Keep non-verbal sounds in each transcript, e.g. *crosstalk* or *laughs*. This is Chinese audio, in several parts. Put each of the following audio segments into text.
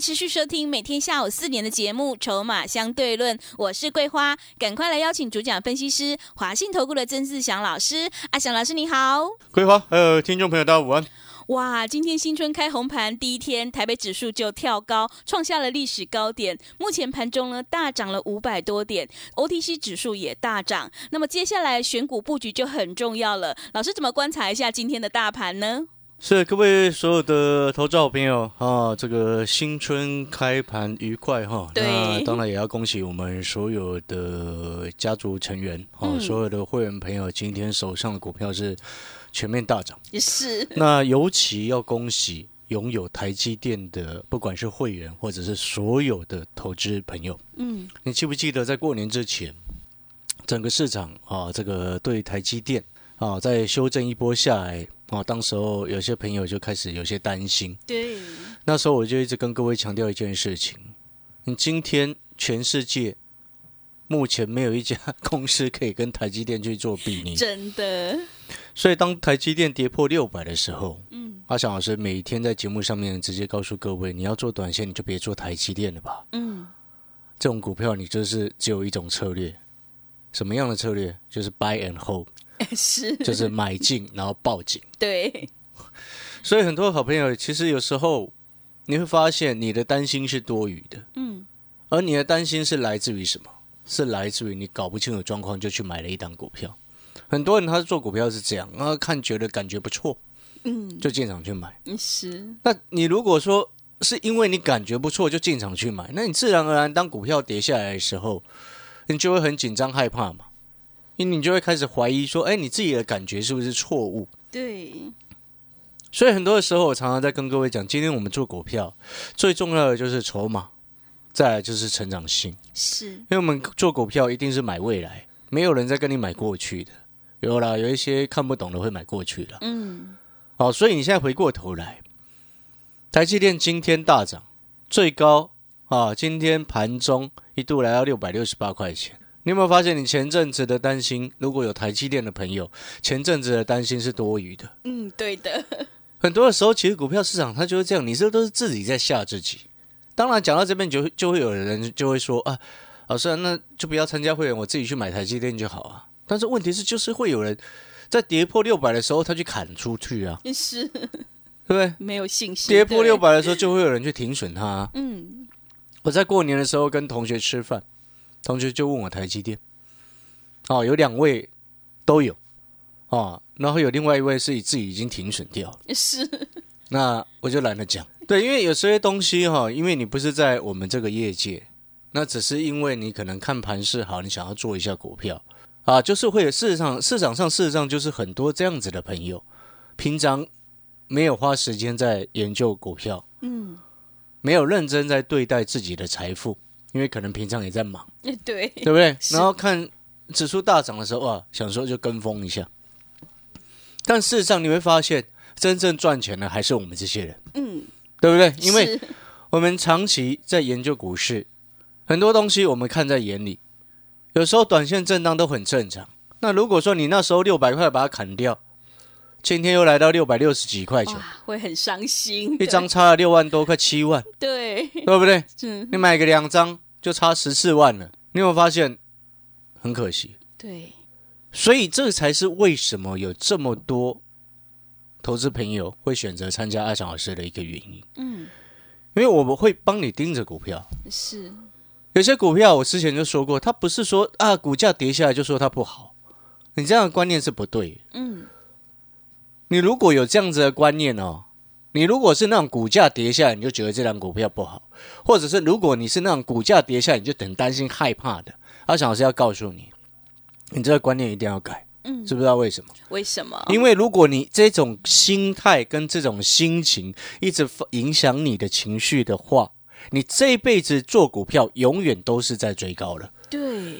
持续收听每天下午四点的节目《筹码相对论》，我是桂花，赶快来邀请主讲分析师华信投顾的曾志祥老师。阿祥老师你好，桂花还有听众朋友大家午安。哇，今天新春开红盘第一天，台北指数就跳高，创下了历史高点。目前盘中呢大涨了五百多点，OTC 指数也大涨。那么接下来选股布局就很重要了。老师怎么观察一下今天的大盘呢？是各位所有的投资好朋友啊，这个新春开盘愉快哈。对那当然也要恭喜我们所有的家族成员啊，嗯所有的会员朋友，今天手上的股票是全面大涨。也是，那尤其要恭喜拥有台积电的，不管是会员或者是所有的投资朋友。嗯，你记不记得在过年之前，整个市场啊，这个对台积电啊，在修正一波下来啊，当时候有些朋友就开始有些担心。对，那时候我就一直跟各位强调一件事情：你今天全世界目前没有一家 *laughs* 公司可以跟台积电去做比拟，真的，所以当台积电跌破六百的时候，嗯阿翔老师每天在节目上面直接告诉各位，你要做短线，你就别做台积电了吧。嗯，这种股票你就是只有一种策略，什么样的策略？就是 buy and hold，*laughs* 是，就是买进然后报警。对，所以很多好朋友其实有时候你会发现你的担心是多余的，嗯，而你的担心是来自于什么？是来自于你搞不清楚状况就去买了一档股票。很多人他做股票是这样，啊，看觉得感觉不错，嗯，就进场去买。是，那你如果说是因为你感觉不错就进场去买，那你自然而然当股票跌下来的时候，你就会很紧张害怕嘛，因为你就会开始怀疑说，哎，你自己的感觉是不是错误？对，所以很多的时候，我常常在跟各位讲，今天我们做股票最重要的就是筹码，再来就是成长性，是，因为我们做股票一定是买未来，没有人在跟你买过去的。有啦，有一些看不懂的会买过去的。嗯，好，所以你现在回过头来，台积电今天大涨，最高啊，今天盘中一度来到六百六十八块钱。你有没有发现，你前阵子的担心，如果有台积电的朋友，前阵子的担心是多余的。嗯，对的，*laughs* 很多的时候，其实股票市场它就是这样，你这都是自己在吓自己。当然，讲到这边就会就会有人就会说啊，老师、啊，那就不要参加会员，我自己去买台积电就好啊。但是问题是，就是会有人在跌破六百的时候，他去砍出去啊，是对不对？没有信心，跌破对六，百的时候，就会有人去停损它、啊。嗯，我在过年的时候跟同学吃饭，同学就问我台积电，哦，有两位都有，哦，然后有另外一位是自己已经停损掉了，是，那我就懒得讲。对，因为有些东西哈、因为你不是在我们这个业界，那只是因为你可能看盘势好，你想要做一下股票。啊，就是会有市场市场上事实上就是很多这样子的朋友，平常没有花时间在研究股票，嗯，没有认真在对待自己的财富，因为可能平常也在忙，对，对不对？*laughs* 然后看指数大涨的时候啊，想说就跟风一下，但事实上你会发现，真正赚钱的还是我们这些人，嗯，对不对？因为我们长期在研究股市，很多东西我们看在眼里，有时候短线震荡都很正常。那如果说你那时候六百块把它砍掉，今天又来到六百六十几块钱，会很伤心，一张差了六万多，快七万，对，对不对？是，你买个两张就差十四万了，你有没有发现很可惜？对，所以这才是为什么有这么多投资朋友会选择参加阿强老师的一个原因。嗯，因为我们会帮你盯着股票，是，有些股票我之前就说过，它不是说啊股价跌下来就说它不好，你这样的观念是不对。嗯，你如果有这样子的观念哦，你如果是那种股价跌下来你就觉得这张股票不好，或者是如果你是那种股价跌下来你就很担心害怕的，阿翔老师要告诉你，你这个观念一定要改。嗯知不知道为什么？为什么？因为如果你这种心态跟这种心情一直影响你的情绪的话，你这一辈子做股票永远都是在追高了。对，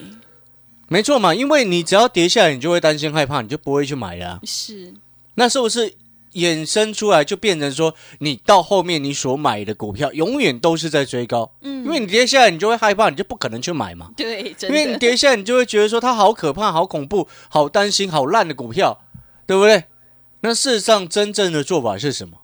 没错嘛，因为你只要跌下来，你就会担心害怕，你就不会去买了啊。是，那是不是衍生出来就变成说，你到后面你所买的股票永远都是在追高？嗯因为你跌下来，你就会害怕，你就不可能去买嘛。*laughs* 对，真因为你，跌下来，你就会觉得说它好可怕、好恐怖、好担心、好烂的股票，对不对？那事实上，真正的做法是什么？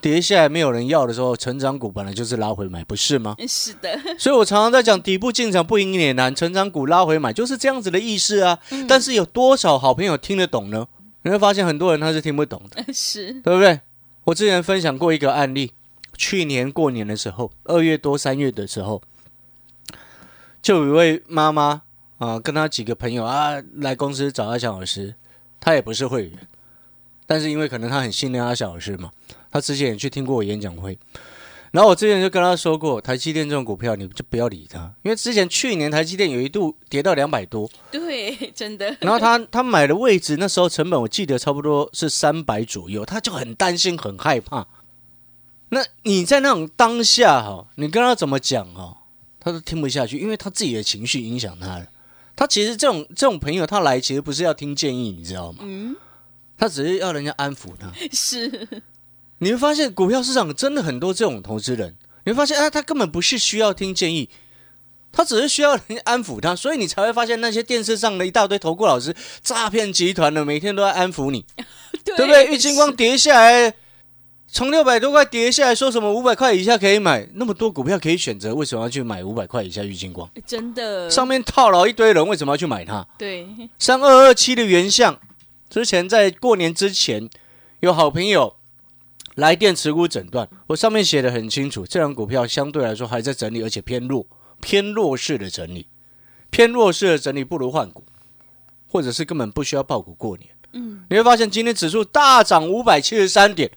跌下来没有人要的时候，成长股本来就是拉回买，不是吗？是的，*laughs* 所以我常常在讲，底部进场不赢也难，成长股拉回买就是这样子的意思啊。嗯但是有多少好朋友听得懂呢？你会发现很多人他是听不懂的，*laughs* 是，对不对？我之前分享过一个案例，去年过年的时候，二月多三月的时候，就有一位妈妈啊，跟她几个朋友啊来公司找阿翔老师，她也不是会员，但是因为可能她很信任阿翔老师嘛，她之前也去听过我演讲会。然后我之前就跟他说过，台积电这种股票你就不要理它，因为之前去年台积电有一度跌到两百多，对，真的，然后他他买的位置那时候成本我记得差不多是三百左右，他就很担心很害怕。那你在那种当下哈，你跟他怎么讲哈，他都听不下去，因为他自己的情绪影响他了。他其实这种这种朋友，他来其实不是要听建议，你知道吗？嗯，他只是要人家安抚他。*laughs* 是，你会发现股票市场真的很多这种投资人，你会发现啊，他根本不是需要听建议，他只是需要人家安抚他，所以你才会发现那些电视上的一大堆投顾老师、诈骗集团的，每天都在安抚你，对对不对？玉金光跌下来，从六百多块跌下来，说什么五百块以下可以买，那么多股票可以选择，为什么要去买五百块以下玉金光？真的，上面套牢一堆人，为什么要去买它？对，三二二七的原相，之前在过年之前，有好朋友来电持股诊断，我上面写的很清楚，这张股票相对来说还在整理，而且偏弱，偏弱势的整理，偏弱势的整理不如换股，或者是根本不需要爆股过年。嗯，你会发现今天指数大涨五百七十三点，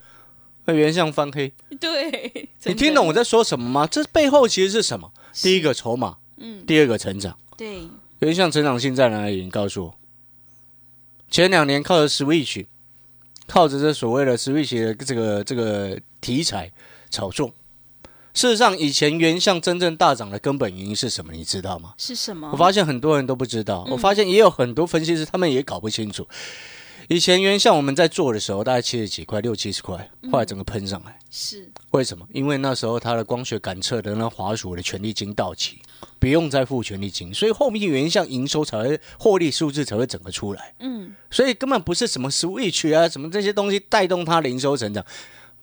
那原相翻黑，对，你听懂我在说什么吗？这背后其实是什么？第一个筹码，嗯，第二个成长。对，原像成长性在哪里？你告诉我。前两年靠着 Switch，靠着这所谓的 Switch 的这个这个题材炒作。事实上，以前原相真正大涨的根本原因是什么？你知道吗？是什么？我发现很多人都不知道，嗯我发现也有很多分析师他们也搞不清楚。以前原像我们在做的时候，大概七十几块、六七十块，后来整个喷上来。是，为什么？因为那时候它的光学感测的那华属的权利金到期，不用再付权利金，所以后面原像营收才会获利数字才会整个出来。嗯，所以根本不是什么 Switch 啊，什么这些东西带动它的营收成长，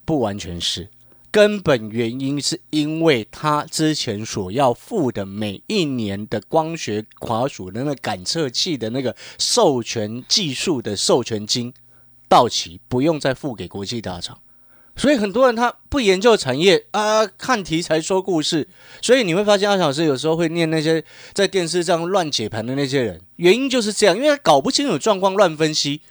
不完全是。根本原因是因为他之前所要付的每一年的光学华属的那个感测器的那个授权技术的授权金到期，不用再付给国际大厂。所以很多人他不研究产业啊，看题材说故事，所以你会发现阿小老师有时候会念那些在电视上乱解盘的那些人，原因就是这样，因为他搞不清楚状况，乱分析。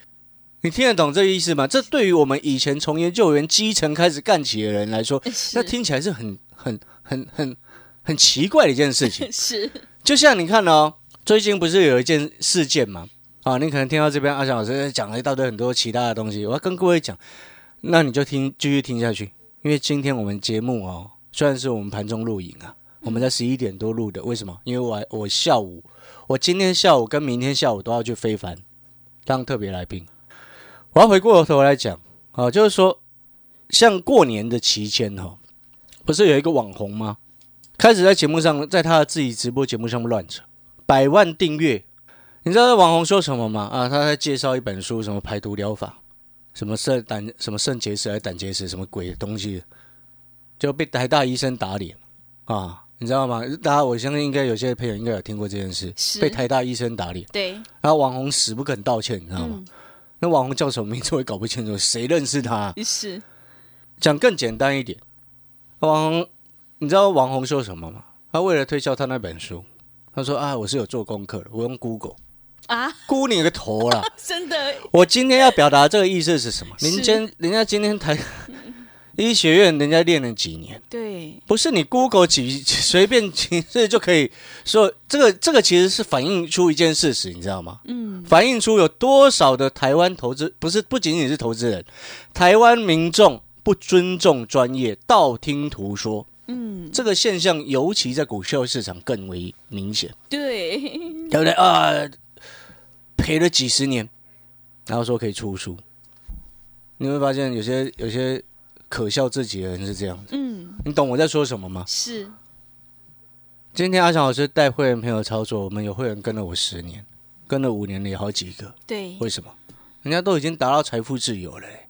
你听得懂这个意思吗？这对于我们以前从研究员基层开始干起的人来说，那听起来是很很很很很奇怪的一件事情。*laughs* 是，就像你看哦，最近不是有一件事件吗？啊，你可能听到这边阿翔老师讲了一大堆很多其他的东西，我要跟各位讲，那你就听继续听下去，因为今天我们节目哦，虽然是我们盘中录影啊，我们在十一点多录的，为什么？因为我我下午，我今天下午跟明天下午都要去非凡当特别来宾，我要回过头来讲啊，就是说，像过年的期间哈、哦，不是有一个网红吗？开始在节目上，在他的自己直播节目上面乱扯，百万订阅。你知道这网红说什么吗？啊，他在介绍一本书，什么排毒疗法，什么肾胆什么肾结石还是胆结石，什么鬼的东西，就被台大医生打脸啊！你知道吗？大家我相信应该有些朋友应该有听过这件事，被台大医生打脸，对，然后网红死不肯道歉，你知道吗？嗯，那网红叫什么名字我也搞不清楚，谁认识他啊、是，讲更简单一点，网红，你知道网红说什么吗？他为了推销他那本书，他说啊，我是有做功课的，我用 Google，啊，估你个头啦！*laughs* 真的，我今天要表达这个意思是什么？是人家人家今天台医学院人家练了几年，对，不是你 Google 几随便几次就可以说这个这个其实是反映出一件事实，你知道吗？嗯，反映出有多少的台湾投资不是不仅仅是投资人，台湾民众不尊重专业，道听途说。嗯，这个现象尤其在股票市场更为明显，对，对不对？啊？赔了几十年，然后说可以出书，你会发现有些有些可笑自己的人是这样子，嗯，你懂我在说什么吗？是，今天阿翔老师带会员朋友操作，我们有会员跟了我十年，跟了五年的也好几个，对，为什么？人家都已经达到财富自由了、欸。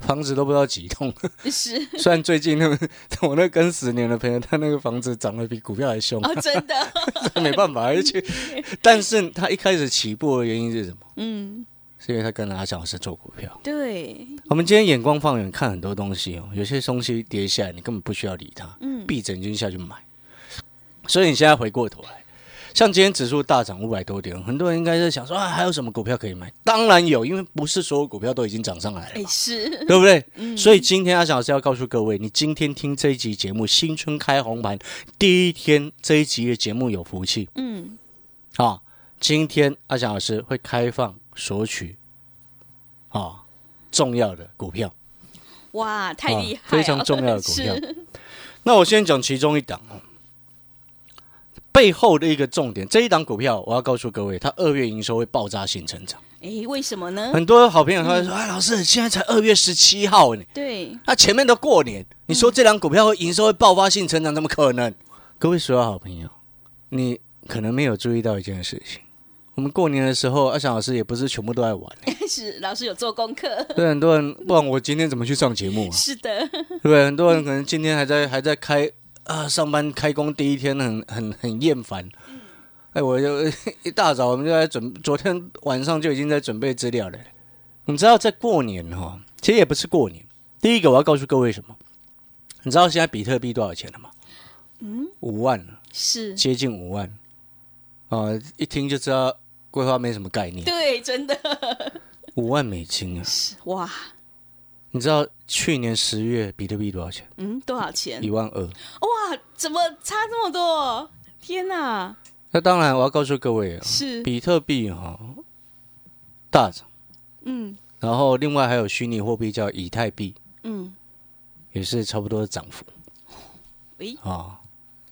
房子都不知道几栋。是。*laughs* 虽然最近那个 *laughs* 我那跟十年的朋友，他那个房子涨得比股票还凶，哦，真的，*laughs* 没办法，而且，但是他一开始起步的原因是什么？嗯，是因为他跟着阿翔老师做股票。对，我们今天眼光放远，看很多东西哦，有些东西跌下来，你根本不需要理它，嗯，闭着眼睛下去买。所以你现在回过头来，像今天指数大涨五百多点，很多人应该在想说啊，还有什么股票可以买？当然有，因为不是所有股票都已经涨上来了哎，是，对不对？嗯所以今天阿翔老师要告诉各位，你今天听这一集节目，新春开红盘第一天这一集的节目有福气嗯，啊！今天阿翔老师会开放索取啊重要的股票。哇，太厉害了，啊非常重要的股票那我先讲其中一档哦，背后的一个重点，这一档股票我要告诉各位，它二月营收会爆炸性成长。哎，为什么呢？很多好朋友他会说：“哎，老师，现在才二月十七号呢，对，那前面都过年，你说这档股票会营收会爆发性成长，怎么可能？”各位所有好朋友，你可能没有注意到一件事情。我们过年的时候，阿翔老师也不是全部都在玩，*laughs* 是老师有做功课，对很多人，不然我今天怎么去上节目啊？*laughs* 是的，对？很多人可能今天还在还在开啊，上班开工第一天很很很厌烦。哎，我就 *laughs* 一大早我们就在准，昨天晚上就已经在准备资料了。你知道在过年哈、其实也不是过年。第一个我要告诉各位什么？你知道现在比特币多少钱了吗？嗯，五万了，是，接近五万。啊、一听就知道规划没什么概念。对，真的，五万美金啊！哇，你知道去年十月比特币多少钱？嗯，多少钱一？万二。哇，怎么差这么多？天哪，那当然，我要告诉各位啊，是，比特币哈、大涨，嗯然后另外还有虚拟货币叫以太币，嗯，也是差不多的涨幅诶，啊。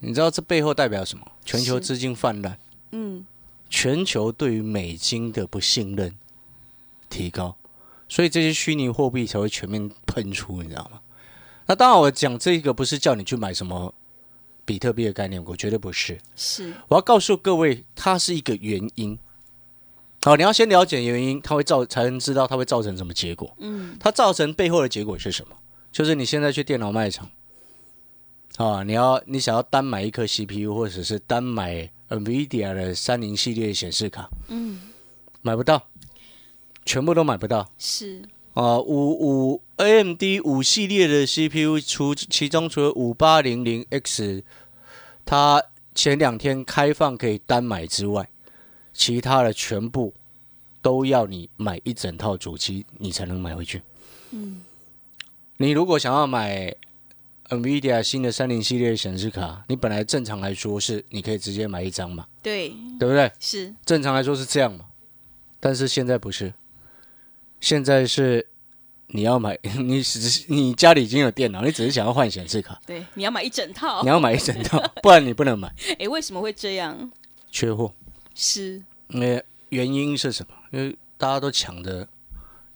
你知道这背后代表什么？全球是资金泛滥，嗯，全球对于美金的不信任提高，所以这些虚拟货币才会全面喷出，你知道吗？那当然，我讲这个不是叫你去买什么比特币的概念股，绝对不是。是，我要告诉各位，它是一个原因。好，你要先了解原因，它会造才能知道它会造成什么结果。嗯，它造成背后的结果是什么？就是你现在去电脑卖场，啊，你要你想要单买一颗 CPU，或者是单买 NVIDIA 的三零系列显示卡，嗯，买不到，全部都买不到是，啊。五五 AMD 五系列的 CPU，除其中除了五八零零 X，它前两天开放可以单买之外，其他的全部都要你买一整套主机，你才能买回去。嗯，你如果想要买 NVIDIA 新的三零系列显示卡，你本来正常来说是你可以直接买一张嘛，对，对不对？是，正常来说是这样嘛，但是现在不是，现在是你要买，*laughs* 你只是你家里已经有电脑，你只是想要换显示卡，对，你要买一整套你，要买一整套，不然你不能买，*laughs* 哎，为什么会这样？缺货。是，那原因是什么？因为大家都抢着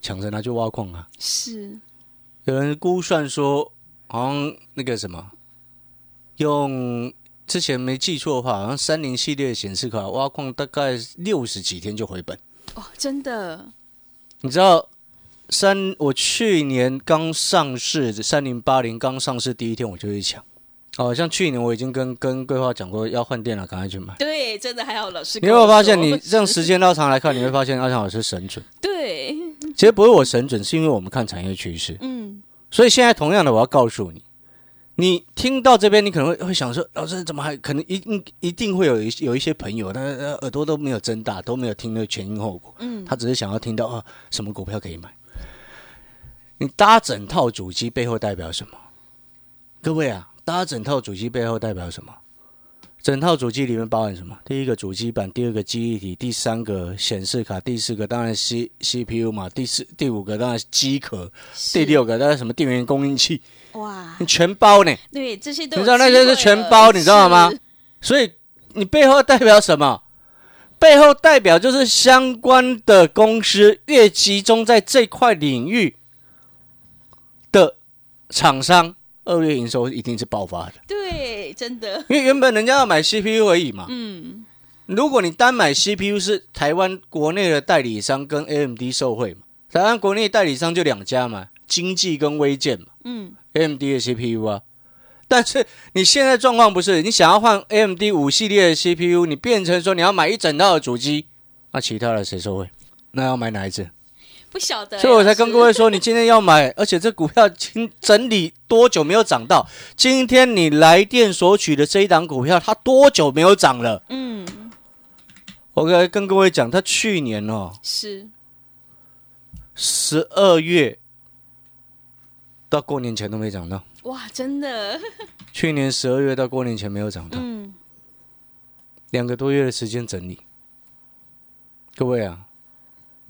抢着拿去挖矿啊。是，有人估算说，好像那个什么，用之前没记错的话，好像三菱系列显示卡挖矿大概六十几天就回本。哦，真的，你知道三我去年刚上市，三零八零刚上市第一天我就去抢。哦，像去年我已经跟跟规划讲过，要换电脑，赶快去买。对，真的还好，老师你有没有发现，你这样是时间拉长来看，你会发现阿强老师神准。*laughs* 对，其实不是我神准，是因为我们看产业趋势。嗯，所以现在同样的，我要告诉你，你听到这边，你可能会会想说，老师怎么还可能一定一定会有一有一些朋友，他他耳朵都没有睁大，都没有听那个前因后果，嗯他只是想要听到啊什么股票可以买。你搭整套主机背后代表什么？各位啊，搭整套主机背后代表什么？整套主机里面包含什么？第一个主机板，第二个记忆体，第三个显示卡，第四个当然 C CPU 嘛，第四第五个当然是机壳，第六个当然什么电源供应器，哇，你全包呢。对，这些都你知道那些是全包，你知道吗？所以你背后代表什么？背后代表就是相关的公司越集中在这块领域的厂商，二月营收一定是爆发的。对，真的，因为原本人家要买 CPU 而已嘛。嗯，如果你单买 CPU 是台湾国内的代理商跟 AMD 受惠嘛，台湾国内代理商就两家嘛，经济跟微健嘛，嗯，AMD 的 CPU 啊。但是你现在状况不是，你想要换 AMD 五系列的 CPU，你变成说你要买一整套的主机，那其他的谁受惠？那要买哪一只？不晓得，所以我才跟各位位说，你今天要买，而且这股票经整理多久没有涨到？今天你来电索取的这一档股票，它多久没有涨了？嗯，我跟跟各位讲，它去年哦是。十二月到过年前都没涨到，哇，真的，去年十二月到过年前没有涨到，嗯，两个多月的时间整理。各位啊，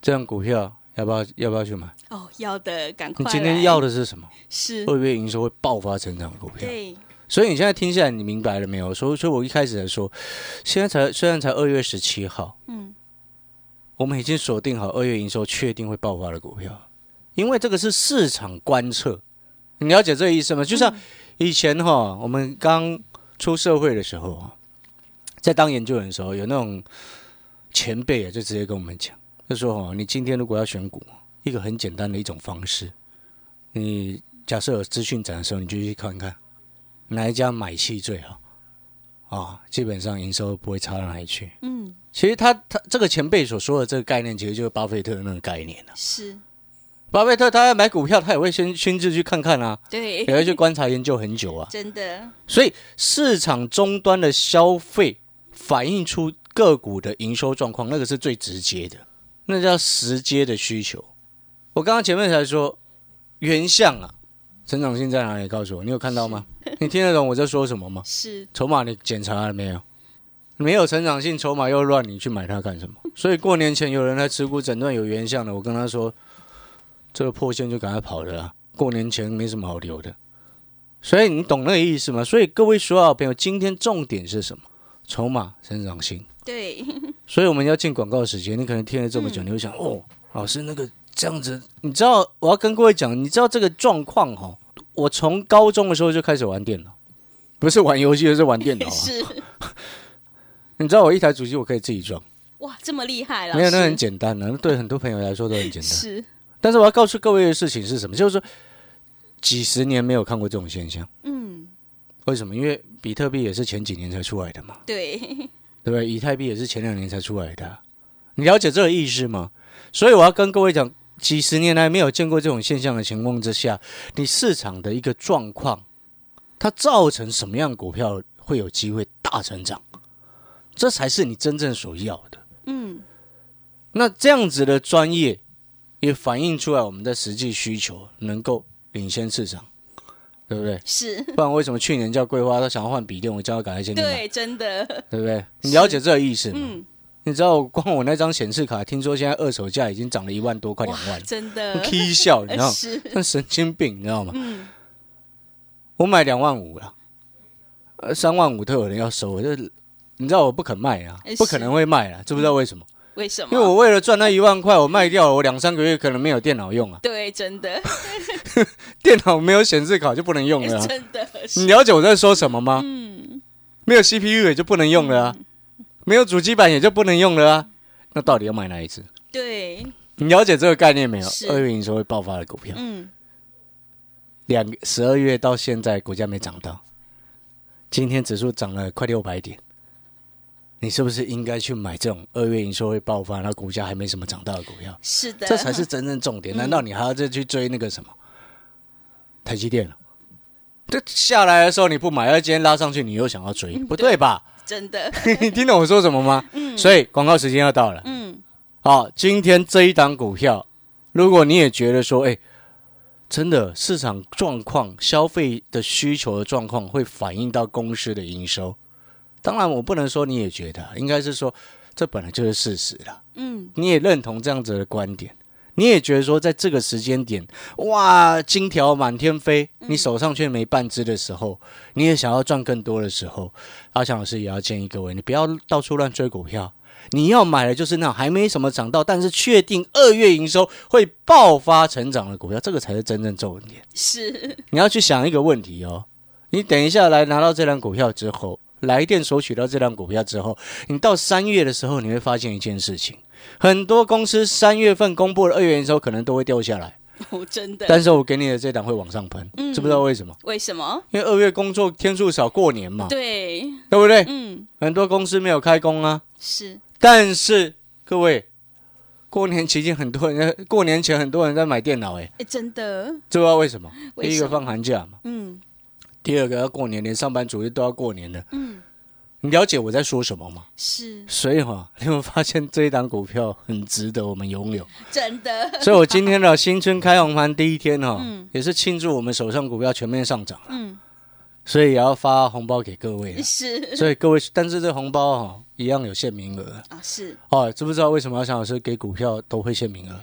这样股票要不要要不要去买？哦，要的，赶快，你今天要的是什么？是，二月营收会爆发成长的股票。对，所以你现在听下来，你明白了没有？所以，所以我一开始才说，现在才虽然才二月十七号，嗯，我们已经锁定好二月营收确定会爆发的股票，因为这个是市场观测，你了解这个意思吗？就像以前哈，我们刚出社会的时候啊，在当研究员的时候，有那种前辈啊，就直接跟我们讲，就说哦，你今天如果要选股，一个很简单的一种方式，你假设有资讯展的时候，你就去看看。哪一家买气最好啊？基本上营收不会差到哪里去。嗯，其实他他这个前辈所说的这个概念，其实就是巴菲特的那个概念啊。是，巴菲特他要买股票，他也会先亲自去看看啊，对，也会去观察研究很久啊。真的，所以市场终端的消费反映出个股的营收状况，那个是最直接的，那叫时间的需求。我刚刚前面才说原相啊，成长性在哪里？告诉我，你有看到吗？你听得懂我在说什么吗？*laughs* 是，筹码你检查了没有？没有成长性，筹码又乱，你去买它干什么？所以过年前有人来持股诊断有原相的，我跟他说，这个破线就赶快跑的啦。过年前没什么好留的，所以你懂那个意思吗？所以各位所有朋友，今天重点是什么？筹码成长性。对，*laughs* 所以我们要进广告时间，你可能听了这么久，你会想，哦，老师那个这样子，你知道我要跟各位讲，你知道这个状况哈？我从高中的时候就开始玩电脑，不是玩游戏，而是玩电脑、啊。*laughs* 是，*laughs* 你知道我一台主机我可以自己装，哇，这么厉害了，没有那很简单的、那对很多朋友来说都很简单。是，但是我要告诉各位的事情是什么？就是说，几十年没有看过这种现象。嗯，为什么？因为比特币也是前几年才出来的嘛，对，对不对？以太币也是前两年才出来的啊、你了解这个意思吗？所以我要跟各位讲，几十年来没有见过这种现象的情况之下，你市场的一个状况，它造成什么样股票会有机会大成长？这才是你真正所要的。嗯，那这样子的专业，也反映出来我们的实际需求能够领先市场，对不对？是，不然为什么去年叫桂花他想要换笔电，我叫他赶快先去买，对，真的，对不对？你了解这个意思吗？嗯，你知道光我那张显示卡，听说现在二手价已经涨了一万多，快两万，真的，k 笑，你知道吗？*laughs* 是，像神经病，你知道吗？嗯，我买两万五了，呃，三万五都有人要收，我就你知道我不肯卖啊哎，不可能会卖啊，知不知道为什么？为什么？因为我为了赚那一万块，我卖掉了，我两三个月可能没有电脑用啊，对，真的，*laughs* *laughs* 电脑没有显示卡就不能用了、啊。真的你是，了解我在说什么吗？嗯，没有 CPU 也就不能用了啊，没有主机板也就不能用了啊。那到底要买哪一只？对，你了解这个概念没有？二月营收会爆发的股票，嗯，两十二月到现在股价没涨到，今天指数涨了快六百点，你是不是应该去买这种二月营收会爆发，那股价还没什么涨到的股票？是的，这才是真正重点。难道你还要再去追那个什么台积电了？这下来的时候你不买，而今天拉上去你又想要追，不对吧？真的，*laughs* 你听懂我说什么吗？嗯所以广告时间要到了。嗯，好，今天这一档股票，如果你也觉得说，哎，真的市场状况、消费的需求的状况会反映到公司的营收，当然，我不能说你也觉得，应该是说这本来就是事实了。嗯，你也认同这样子的观点，你也觉得说，在这个时间点，哇，金条满天飞，你手上却没半只的时候，你也想要赚更多的时候，阿强老师也要建议各位，你不要到处乱追股票。你要买的就是那种还没什么涨到，但是确定二月营收会爆发成长的股票，这个才是真正重点。是，你要去想一个问题哦，你等一下来拿到这张股票之后，来电索取到这张股票之后，你到三月的时候，你会发现一件事情，很多公司三月份公布了二月营收可能都会掉下来，*laughs* 哦，真的。但是我给你的这档会往上喷，嗯知不知道为什么？为什么？因为二月工作天数少，过年嘛，对，对不对？嗯，很多公司没有开工啊，是，但是各位，过年期间很多人过年前很多人在买电脑，哎，哎，真的，知不知道为什么？为什么第一个放寒假嘛，嗯第二个要过年，连上班族都要过年的。嗯，你了解我在说什么吗？是所以哈，*laughs* 你有发现这一档股票很值得我们拥有？真的，*laughs* 所以我今天的新春开红盘第一天哈，嗯也是庆祝我们手上股票全面上涨，嗯，所以也要发红包给各位啊。*laughs* 是所以各位，但是这红包哈一样有限名额啊，是，哦。知不知道为什么要想老师给股票都会限名额？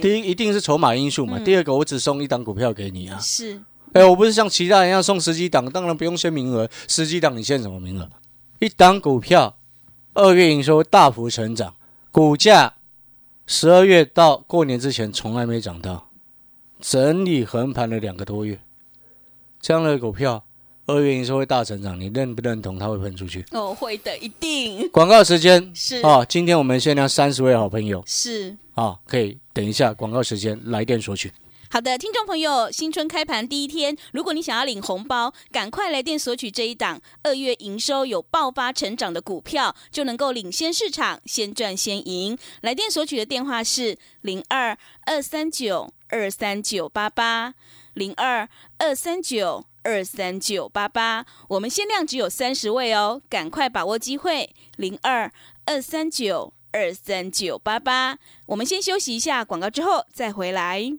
第一一定是筹码因素嘛，嗯第二个我只送一档股票给你啊。是，哎，我不是像其他人一样送十几档，当然不用限名额，十几档你限什么名额？一档股票二月营收大幅成长，股价十二月到过年之前从来没涨到，整理横盘了两个多月，这样的股票二月营收会大成长，你认不认同它会喷出去？哦，会的，一定广告时间是啊，今天我们限量三十位好朋友是。啊、可以等一下广告时间来电索取。好的，听众朋友，新春开盘第一天，如果你想要领红包，赶快来电索取这一档二月营收有爆发成长的股票，就能够领先市场，先赚先赢。来电索取的电话是零二二三九二三九八八零二二三九二三九八八，我们限量只有三十位哦，赶快把握机会，零二二三九二三九八八。我们先休息一下广告，之后再回来。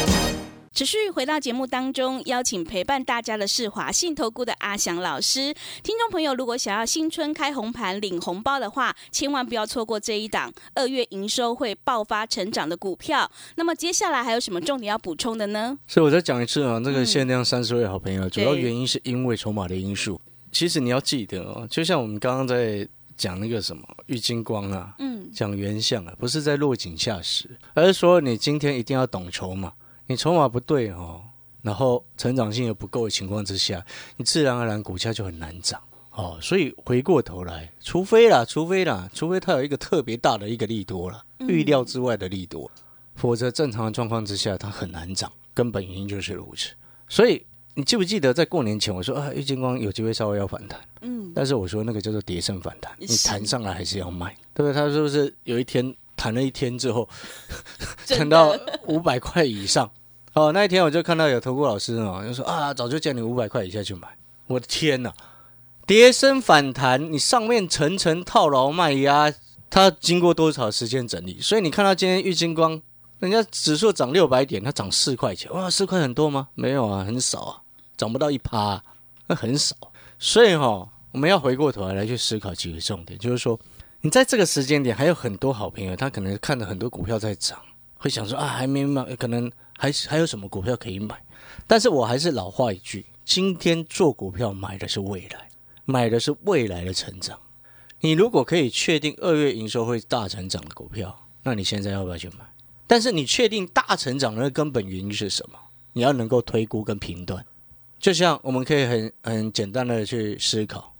持续回到节目当中，邀请陪伴大家的是华信投顾的阿翔老师。听众朋友，如果想要新春开红盘领红包的话，千万不要错过这一档二月营收会爆发成长的股票。那么接下来还有什么重点要补充的呢？所以我再讲一次啊，这个嗯限量三十位好朋友，主要原因是因为筹码的因素。其实你要记得哦，就像我们刚刚在讲那个什么玉金光啊，嗯，讲原相啊，不是在落井下石，而是说你今天一定要懂筹码。你筹码不对哦，然后成长性又不够的情况之下，你自然而然股价就很难涨哦。所以回过头来，除非啦，除非啦，除非它有一个特别大的一个利多了，预料之外的利多，否则正常的状况之下，它很难涨。根本原因就是如此。所以你记不记得在过年前我说啊，玉金光有机会稍微要反弹，嗯，但是我说那个叫做碟升反弹，你弹上来还是要卖，对不对？它是不是有一天弹了一天之后，*laughs* *laughs* 真的弹到五百块以上？哦，那一天我就看到有投顾老师哦，就说啊，早就叫你五百块以下去买。我的天呐，跌升反弹，你上面层层套牢卖压，它经过多少时间整理？所以你看到今天玉金光，人家指数涨六百点，它涨四块钱，哇，四块很多吗？没有啊，很少啊，涨不到一趴、啊，那很少。所以哈、我们要回过头来来去思考几个重点，就是说，你在这个时间点，还有很多好朋友，他可能看到很多股票在涨，会想说啊，还没买，可能还还有什么股票可以买。但是我还是老话一句，今天做股票买的是未来，买的是未来的成长。你如果可以确定二月营收会大成长的股票，那你现在要不要去买？但是你确定大成长的根本原因是什么？你要能够推估跟评断。就像我们可以很很简单的去思考，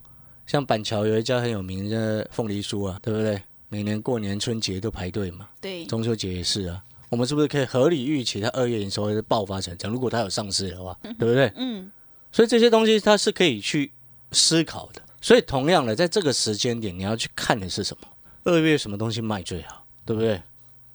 像板桥有一家很有名的凤梨酥啊，对不对？每年过年春节都排队嘛，对，中秋节也是啊。我们是不是可以合理预期它二月营收会爆发成长？如果它有上市的话，对不对？嗯，所以这些东西它是可以去思考的。所以同样的，在这个时间点，你要去看的是什么？二月什么东西卖最好，对不对？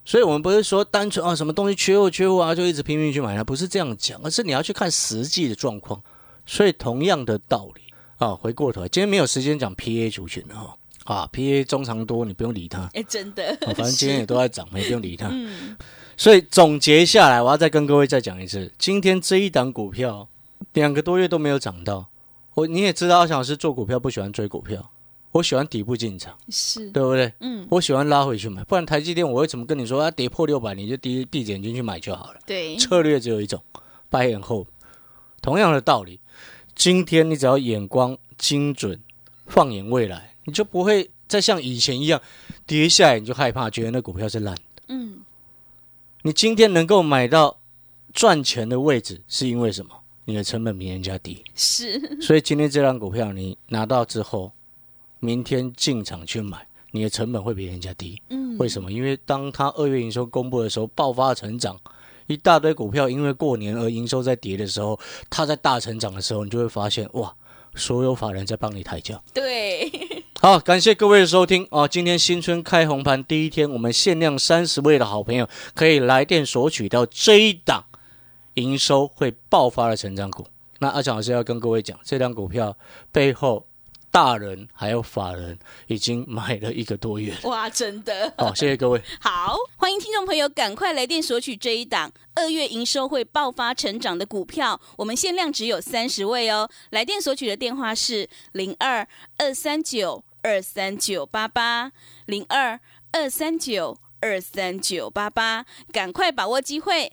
所以我们不是说单纯啊，什么东西缺货缺货啊，就一直拼命去买它，不是这样讲，而是你要去看实际的状况。所以同样的道理啊，回过头，今天没有时间讲 PA 族群了哈。啊，PA 中长多，你不用理它。哎，真的，反正今天也都在涨，也不用理它。嗯，所以总结下来，我要再跟各位再讲一次，今天这一档股票两个多月都没有涨到。我你也知道，阿翔老师做股票不喜欢追股票，我喜欢底部进场，是，对不对？嗯，我喜欢拉回去买，不然台积电我会怎么跟你说？它跌破六百，你就低闭着眼睛去买就好了。对，策略只有一种，buy and hold。同样的道理，今天你只要眼光精准，放眼未来，你就不会再像以前一样跌下来你就害怕，觉得那股票是烂的。嗯，你今天能够买到赚钱的位置，是因为什么？你的成本比人家低，是，所以今天这张股票你拿到之后，明天进场去买，你的成本会比人家低。嗯，为什么？因为当它二月营收公布的时候，爆发成长，一大堆股票因为过年而营收在跌的时候，它在大成长的时候，你就会发现哇，所有法人在帮你抬轿。对，好，感谢各位的收听啊。今天新春开红盘第一天，我们限量三十位的好朋友可以来电索取到这一档营收会爆发的成长股。那阿强老师要跟各位讲，这张股票背后大人还有法人已经买了一个多月了。哇，真的，好，谢谢各位。*laughs* 好，欢迎听众朋友赶快来电索取这一档二月营收会爆发成长的股票，我们限量只有三十位哦。来电索取的电话是零二二三九二三九八八零二二三九二三九八八，赶快把握机会。